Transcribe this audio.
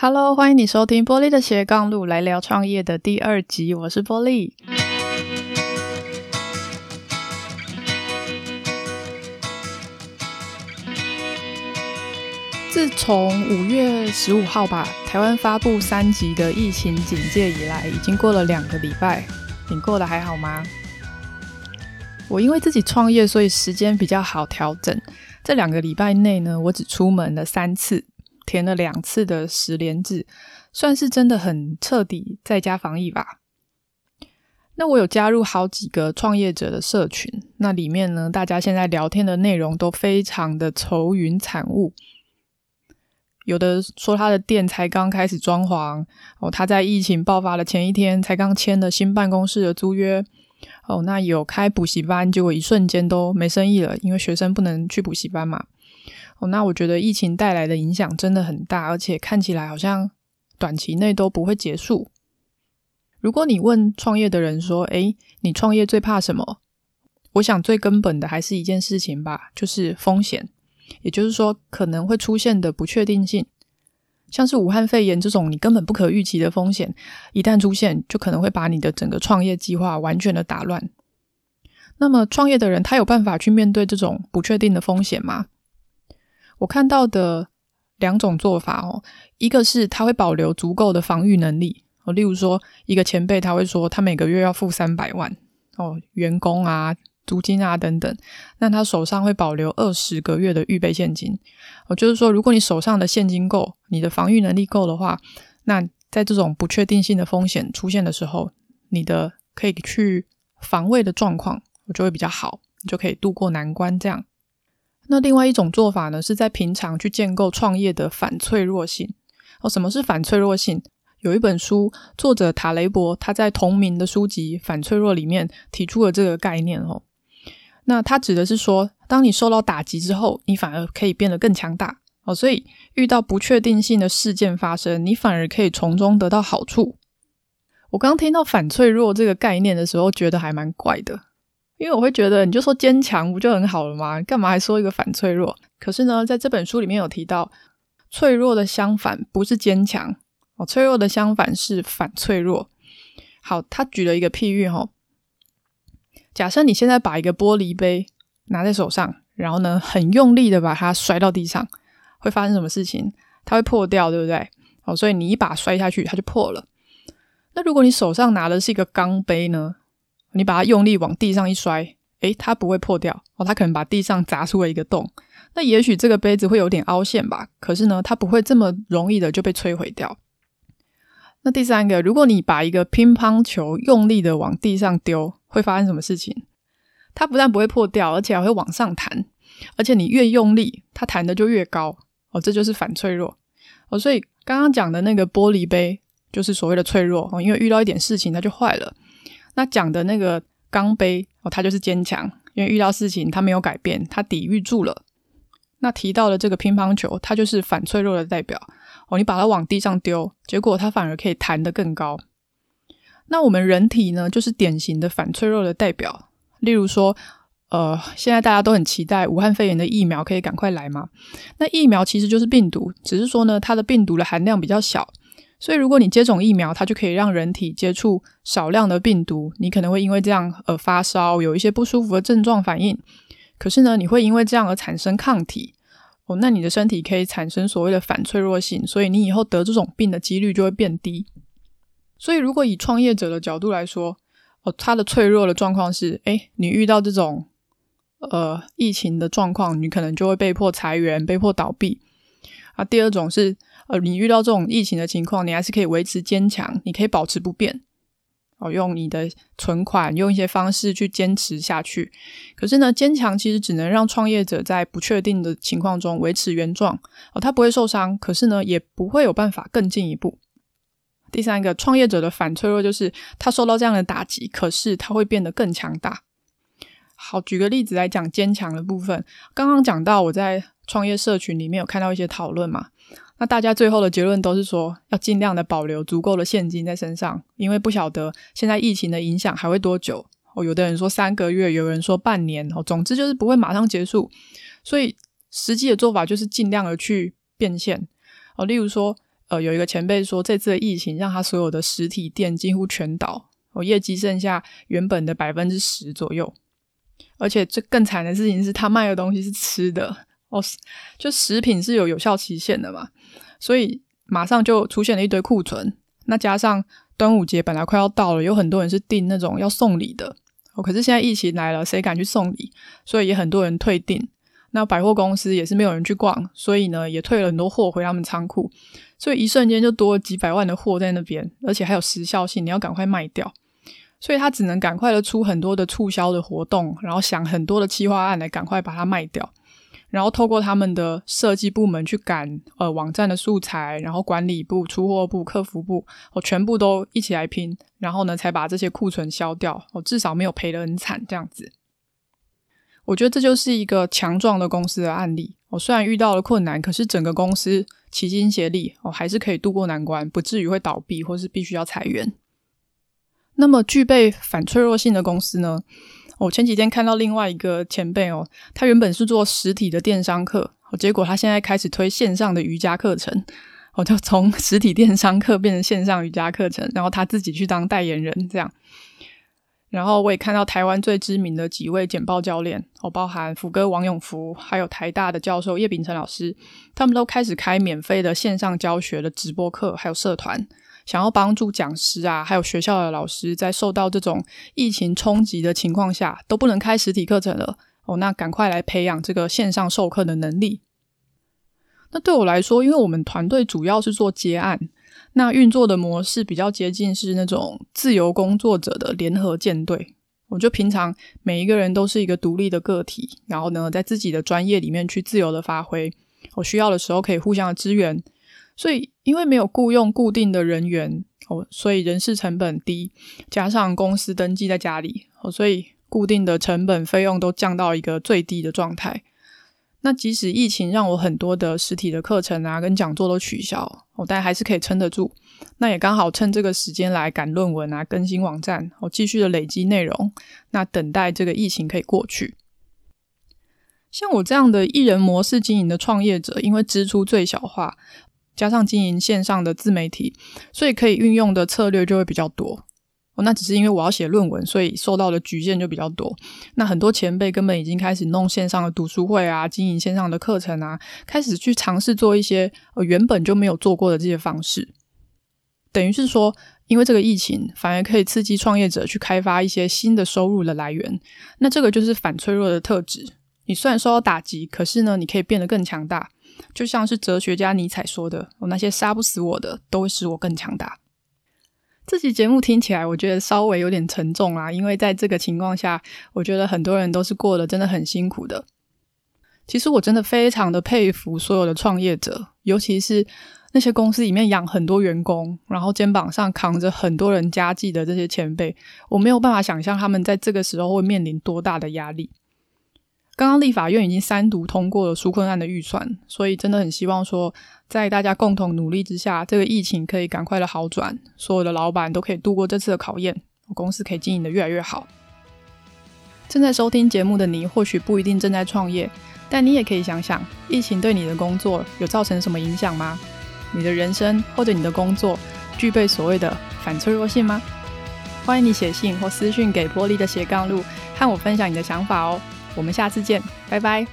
Hello，欢迎你收听玻璃的斜杠路，来聊创业的第二集。我是玻璃。自从五月十五号吧，台湾发布三级的疫情警戒以来，已经过了两个礼拜。你过得还好吗？我因为自己创业，所以时间比较好调整。这两个礼拜内呢，我只出门了三次。填了两次的十连制，算是真的很彻底在家防疫吧。那我有加入好几个创业者的社群，那里面呢，大家现在聊天的内容都非常的愁云惨雾。有的说他的店才刚开始装潢，哦，他在疫情爆发的前一天才刚签了新办公室的租约，哦，那有开补习班，结果一瞬间都没生意了，因为学生不能去补习班嘛。哦，那我觉得疫情带来的影响真的很大，而且看起来好像短期内都不会结束。如果你问创业的人说：“诶，你创业最怕什么？”我想最根本的还是一件事情吧，就是风险，也就是说可能会出现的不确定性，像是武汉肺炎这种你根本不可预期的风险，一旦出现，就可能会把你的整个创业计划完全的打乱。那么创业的人他有办法去面对这种不确定的风险吗？我看到的两种做法哦，一个是他会保留足够的防御能力哦，例如说一个前辈他会说他每个月要付三百万哦，员工啊、租金啊等等，那他手上会保留二十个月的预备现金哦，就是说如果你手上的现金够，你的防御能力够的话，那在这种不确定性的风险出现的时候，你的可以去防卫的状况就会比较好，你就可以度过难关这样。那另外一种做法呢，是在平常去建构创业的反脆弱性。哦，什么是反脆弱性？有一本书，作者塔雷伯他在同名的书籍《反脆弱》里面提出了这个概念哦。那他指的是说，当你受到打击之后，你反而可以变得更强大哦。所以遇到不确定性的事件发生，你反而可以从中得到好处。我刚听到反脆弱这个概念的时候，觉得还蛮怪的。因为我会觉得，你就说坚强不就很好了吗？干嘛还说一个反脆弱？可是呢，在这本书里面有提到，脆弱的相反不是坚强哦，脆弱的相反是反脆弱。好，他举了一个譬喻哦，假设你现在把一个玻璃杯拿在手上，然后呢，很用力的把它摔到地上，会发生什么事情？它会破掉，对不对？哦，所以你一把摔下去，它就破了。那如果你手上拿的是一个钢杯呢？你把它用力往地上一摔，诶，它不会破掉哦，它可能把地上砸出了一个洞。那也许这个杯子会有点凹陷吧，可是呢，它不会这么容易的就被摧毁掉。那第三个，如果你把一个乒乓球用力的往地上丢，会发生什么事情？它不但不会破掉，而且还会往上弹，而且你越用力，它弹的就越高哦，这就是反脆弱哦。所以刚刚讲的那个玻璃杯就是所谓的脆弱哦，因为遇到一点事情它就坏了。那讲的那个钢杯哦，它就是坚强，因为遇到事情它没有改变，它抵御住了。那提到的这个乒乓球，它就是反脆弱的代表哦。你把它往地上丢，结果它反而可以弹得更高。那我们人体呢，就是典型的反脆弱的代表。例如说，呃，现在大家都很期待武汉肺炎的疫苗可以赶快来嘛。那疫苗其实就是病毒，只是说呢，它的病毒的含量比较小。所以，如果你接种疫苗，它就可以让人体接触少量的病毒，你可能会因为这样而发烧，有一些不舒服的症状反应。可是呢，你会因为这样而产生抗体哦，那你的身体可以产生所谓的反脆弱性，所以你以后得这种病的几率就会变低。所以，如果以创业者的角度来说，哦，他的脆弱的状况是，诶，你遇到这种呃疫情的状况，你可能就会被迫裁员、被迫倒闭。啊，第二种是。呃，你遇到这种疫情的情况，你还是可以维持坚强，你可以保持不变，哦，用你的存款，用一些方式去坚持下去。可是呢，坚强其实只能让创业者在不确定的情况中维持原状，哦，他不会受伤，可是呢，也不会有办法更进一步。第三个，创业者的反脆弱就是他受到这样的打击，可是他会变得更强大。好，举个例子来讲坚强的部分，刚刚讲到我在创业社群里面有看到一些讨论嘛。那大家最后的结论都是说，要尽量的保留足够的现金在身上，因为不晓得现在疫情的影响还会多久。哦，有的人说三个月，有人说半年，哦，总之就是不会马上结束。所以实际的做法就是尽量的去变现。哦，例如说，呃，有一个前辈说，这次的疫情让他所有的实体店几乎全倒，哦，业绩剩下原本的百分之十左右。而且最更惨的事情是他卖的东西是吃的哦，就食品是有有效期限的嘛，所以马上就出现了一堆库存。那加上端午节本来快要到了，有很多人是订那种要送礼的哦，可是现在疫情来了，谁敢去送礼？所以也很多人退订。那百货公司也是没有人去逛，所以呢也退了很多货回他们仓库，所以一瞬间就多了几百万的货在那边，而且还有时效性，你要赶快卖掉，所以他只能赶快的出很多的促销的活动，然后想很多的企划案来赶快把它卖掉，然后透过他们的设计部门去赶呃网站的素材，然后管理部、出货部、客服部，我全部都一起来拼，然后呢才把这些库存销掉，我至少没有赔得很惨这样子。我觉得这就是一个强壮的公司的案例。我虽然遇到了困难，可是整个公司齐心协力，我还是可以度过难关，不至于会倒闭或是必须要裁员。那么，具备反脆弱性的公司呢？我前几天看到另外一个前辈哦，他原本是做实体的电商课，结果他现在开始推线上的瑜伽课程，我就从实体电商课变成线上瑜伽课程，然后他自己去当代言人，这样。然后我也看到台湾最知名的几位简报教练，哦，包含福哥王永福，还有台大的教授叶秉成老师，他们都开始开免费的线上教学的直播课，还有社团，想要帮助讲师啊，还有学校的老师，在受到这种疫情冲击的情况下，都不能开实体课程了，哦，那赶快来培养这个线上授课的能力。那对我来说，因为我们团队主要是做接案。那运作的模式比较接近是那种自由工作者的联合舰队。我就平常每一个人都是一个独立的个体，然后呢，在自己的专业里面去自由的发挥。我需要的时候可以互相的支援。所以因为没有雇佣固定的人员，哦，所以人事成本低，加上公司登记在家里，哦，所以固定的成本费用都降到一个最低的状态。那即使疫情让我很多的实体的课程啊跟讲座都取消，我但还是可以撑得住。那也刚好趁这个时间来赶论文啊，更新网站，我继续的累积内容。那等待这个疫情可以过去。像我这样的一人模式经营的创业者，因为支出最小化，加上经营线上的自媒体，所以可以运用的策略就会比较多。哦那只是因为我要写论文，所以受到的局限就比较多。那很多前辈根本已经开始弄线上的读书会啊，经营线上的课程啊，开始去尝试做一些呃原本就没有做过的这些方式。等于是说，因为这个疫情，反而可以刺激创业者去开发一些新的收入的来源。那这个就是反脆弱的特质。你虽然受到打击，可是呢，你可以变得更强大。就像是哲学家尼采说的：“我那些杀不死我的，都会使我更强大。”这期节目听起来，我觉得稍微有点沉重啦，因为在这个情况下，我觉得很多人都是过得真的很辛苦的。其实我真的非常的佩服所有的创业者，尤其是那些公司里面养很多员工，然后肩膀上扛着很多人家计的这些前辈，我没有办法想象他们在这个时候会面临多大的压力。刚刚立法院已经三读通过了纾困案的预算，所以真的很希望说，在大家共同努力之下，这个疫情可以赶快的好转，所有的老板都可以度过这次的考验，公司可以经营的越来越好。正在收听节目的你，或许不一定正在创业，但你也可以想想，疫情对你的工作有造成什么影响吗？你的人生或者你的工作具备所谓的反脆弱性吗？欢迎你写信或私讯给玻璃的斜杠路，和我分享你的想法哦。我们下次见，拜拜。